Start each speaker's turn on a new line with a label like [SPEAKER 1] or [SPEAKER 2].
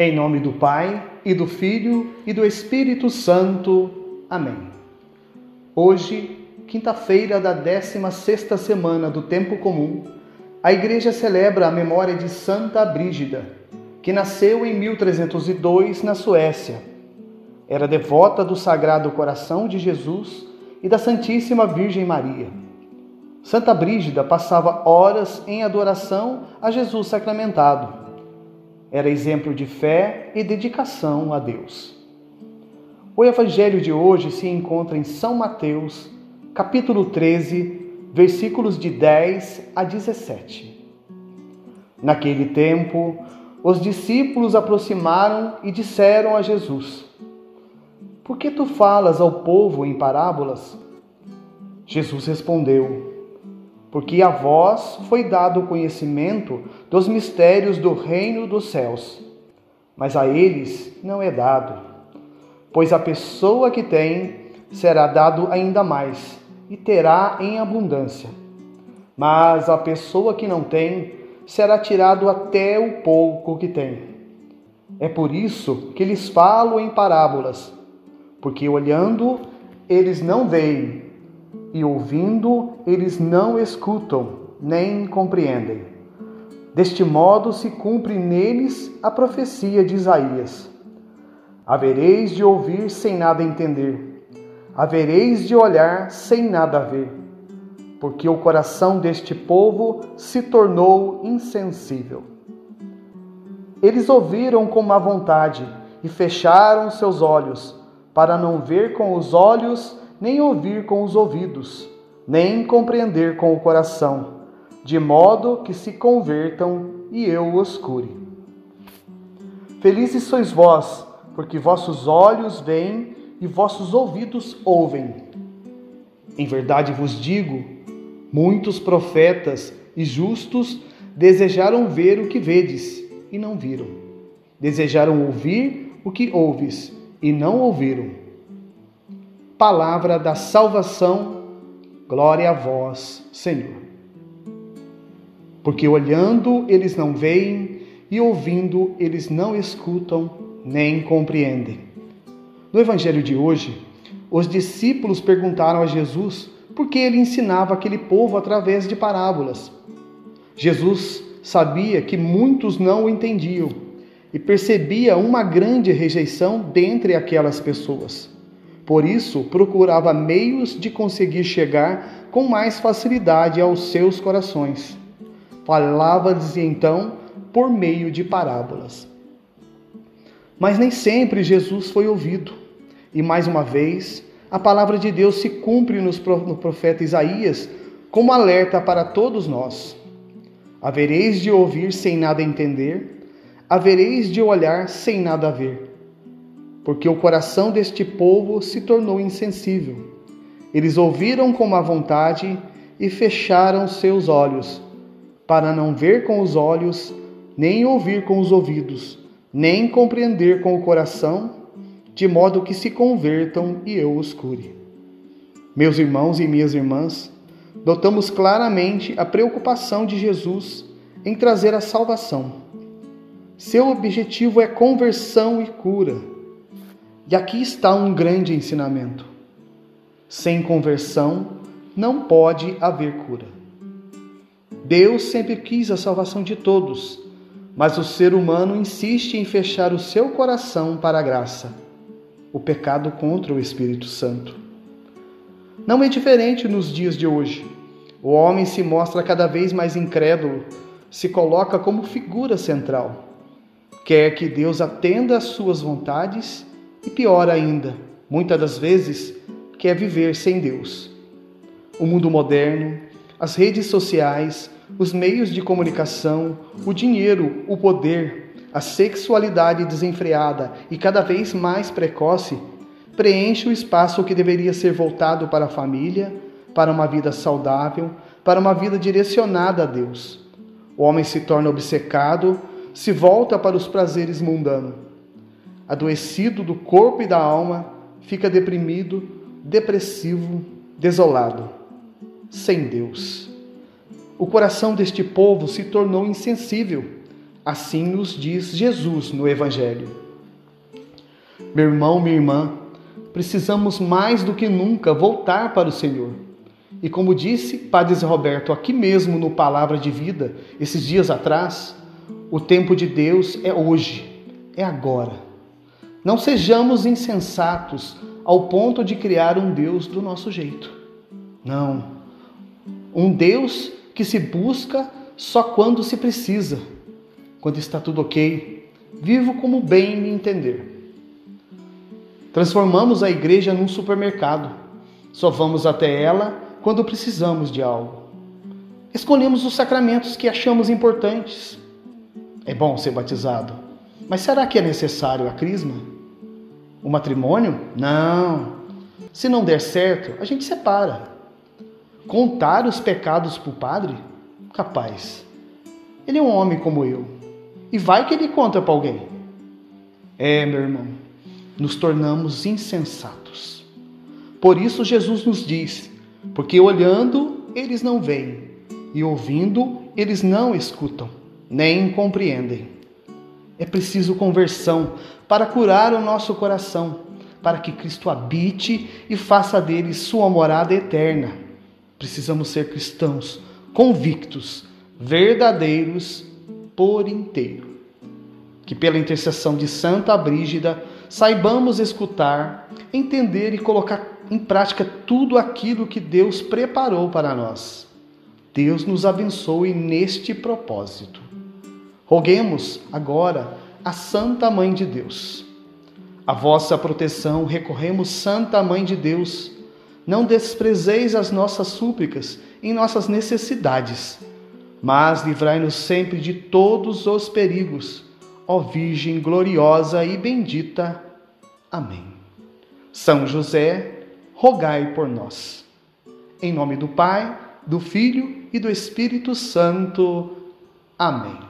[SPEAKER 1] Em nome do Pai, e do Filho, e do Espírito Santo. Amém. Hoje, quinta-feira da 16ª semana do tempo comum, a igreja celebra a memória de Santa Brígida, que nasceu em 1302 na Suécia. Era devota do Sagrado Coração de Jesus e da Santíssima Virgem Maria. Santa Brígida passava horas em adoração a Jesus sacramentado era exemplo de fé e dedicação a Deus. O evangelho de hoje se encontra em São Mateus, capítulo 13, versículos de 10 a 17. Naquele tempo, os discípulos aproximaram e disseram a Jesus: Por que tu falas ao povo em parábolas? Jesus respondeu: porque a vós foi dado o conhecimento dos mistérios do reino dos céus, mas a eles não é dado. Pois a pessoa que tem será dado ainda mais, e terá em abundância. Mas a pessoa que não tem será tirado até o pouco que tem. É por isso que lhes falo em parábolas, porque olhando eles não veem e ouvindo, eles não escutam, nem compreendem. Deste modo se cumpre neles a profecia de Isaías: Havereis de ouvir sem nada entender, havereis de olhar sem nada ver, porque o coração deste povo se tornou insensível. Eles ouviram com má vontade e fecharam seus olhos, para não ver com os olhos nem ouvir com os ouvidos, nem compreender com o coração, de modo que se convertam e eu os cure. Felizes sois vós, porque vossos olhos veem e vossos ouvidos ouvem. Em verdade vos digo, muitos profetas e justos desejaram ver o que vedes e não viram. Desejaram ouvir o que ouves e não ouviram palavra da salvação. Glória a vós, Senhor. Porque olhando eles não veem e ouvindo eles não escutam nem compreendem. No evangelho de hoje, os discípulos perguntaram a Jesus por que ele ensinava aquele povo através de parábolas. Jesus sabia que muitos não o entendiam e percebia uma grande rejeição dentre aquelas pessoas. Por isso, procurava meios de conseguir chegar com mais facilidade aos seus corações. Falava-lhes então por meio de parábolas. Mas nem sempre Jesus foi ouvido. E mais uma vez, a palavra de Deus se cumpre no profeta Isaías como alerta para todos nós. Havereis de ouvir sem nada entender, havereis de olhar sem nada ver porque o coração deste povo se tornou insensível. Eles ouviram com má vontade e fecharam seus olhos, para não ver com os olhos, nem ouvir com os ouvidos, nem compreender com o coração, de modo que se convertam e eu os cure. Meus irmãos e minhas irmãs, notamos claramente a preocupação de Jesus em trazer a salvação. Seu objetivo é conversão e cura e aqui está um grande ensinamento: sem conversão não pode haver cura. Deus sempre quis a salvação de todos, mas o ser humano insiste em fechar o seu coração para a graça, o pecado contra o Espírito Santo. Não é diferente nos dias de hoje. O homem se mostra cada vez mais incrédulo, se coloca como figura central. Quer que Deus atenda às suas vontades e pior ainda, muitas das vezes, quer viver sem Deus. O mundo moderno, as redes sociais, os meios de comunicação, o dinheiro, o poder, a sexualidade desenfreada e cada vez mais precoce preenche o espaço que deveria ser voltado para a família, para uma vida saudável, para uma vida direcionada a Deus. O homem se torna obcecado, se volta para os prazeres mundanos adoecido do corpo e da alma, fica deprimido, depressivo, desolado, sem Deus. O coração deste povo se tornou insensível. Assim nos diz Jesus no Evangelho. Meu irmão, minha irmã, precisamos mais do que nunca voltar para o Senhor. E como disse Padre Zé Roberto aqui mesmo no Palavra de Vida, esses dias atrás, o tempo de Deus é hoje, é agora. Não sejamos insensatos ao ponto de criar um Deus do nosso jeito. Não. Um Deus que se busca só quando se precisa, quando está tudo ok. Vivo como bem me entender. Transformamos a igreja num supermercado. Só vamos até ela quando precisamos de algo. Escolhemos os sacramentos que achamos importantes. É bom ser batizado, mas será que é necessário a crisma? O matrimônio? Não. Se não der certo, a gente separa. Contar os pecados para o padre? Capaz. Ele é um homem como eu. E vai que ele conta para alguém. É, meu irmão, nos tornamos insensatos. Por isso Jesus nos diz: porque olhando eles não veem, e ouvindo eles não escutam, nem compreendem. É preciso conversão para curar o nosso coração, para que Cristo habite e faça dele sua morada eterna. Precisamos ser cristãos convictos, verdadeiros por inteiro. Que pela intercessão de Santa Brígida saibamos escutar, entender e colocar em prática tudo aquilo que Deus preparou para nós. Deus nos abençoe neste propósito. Roguemos agora a Santa Mãe de Deus. A vossa proteção recorremos, Santa Mãe de Deus. Não desprezeis as nossas súplicas em nossas necessidades, mas livrai-nos sempre de todos os perigos. Ó Virgem gloriosa e bendita. Amém. São José, rogai por nós. Em nome do Pai, do Filho e do Espírito Santo. Amém.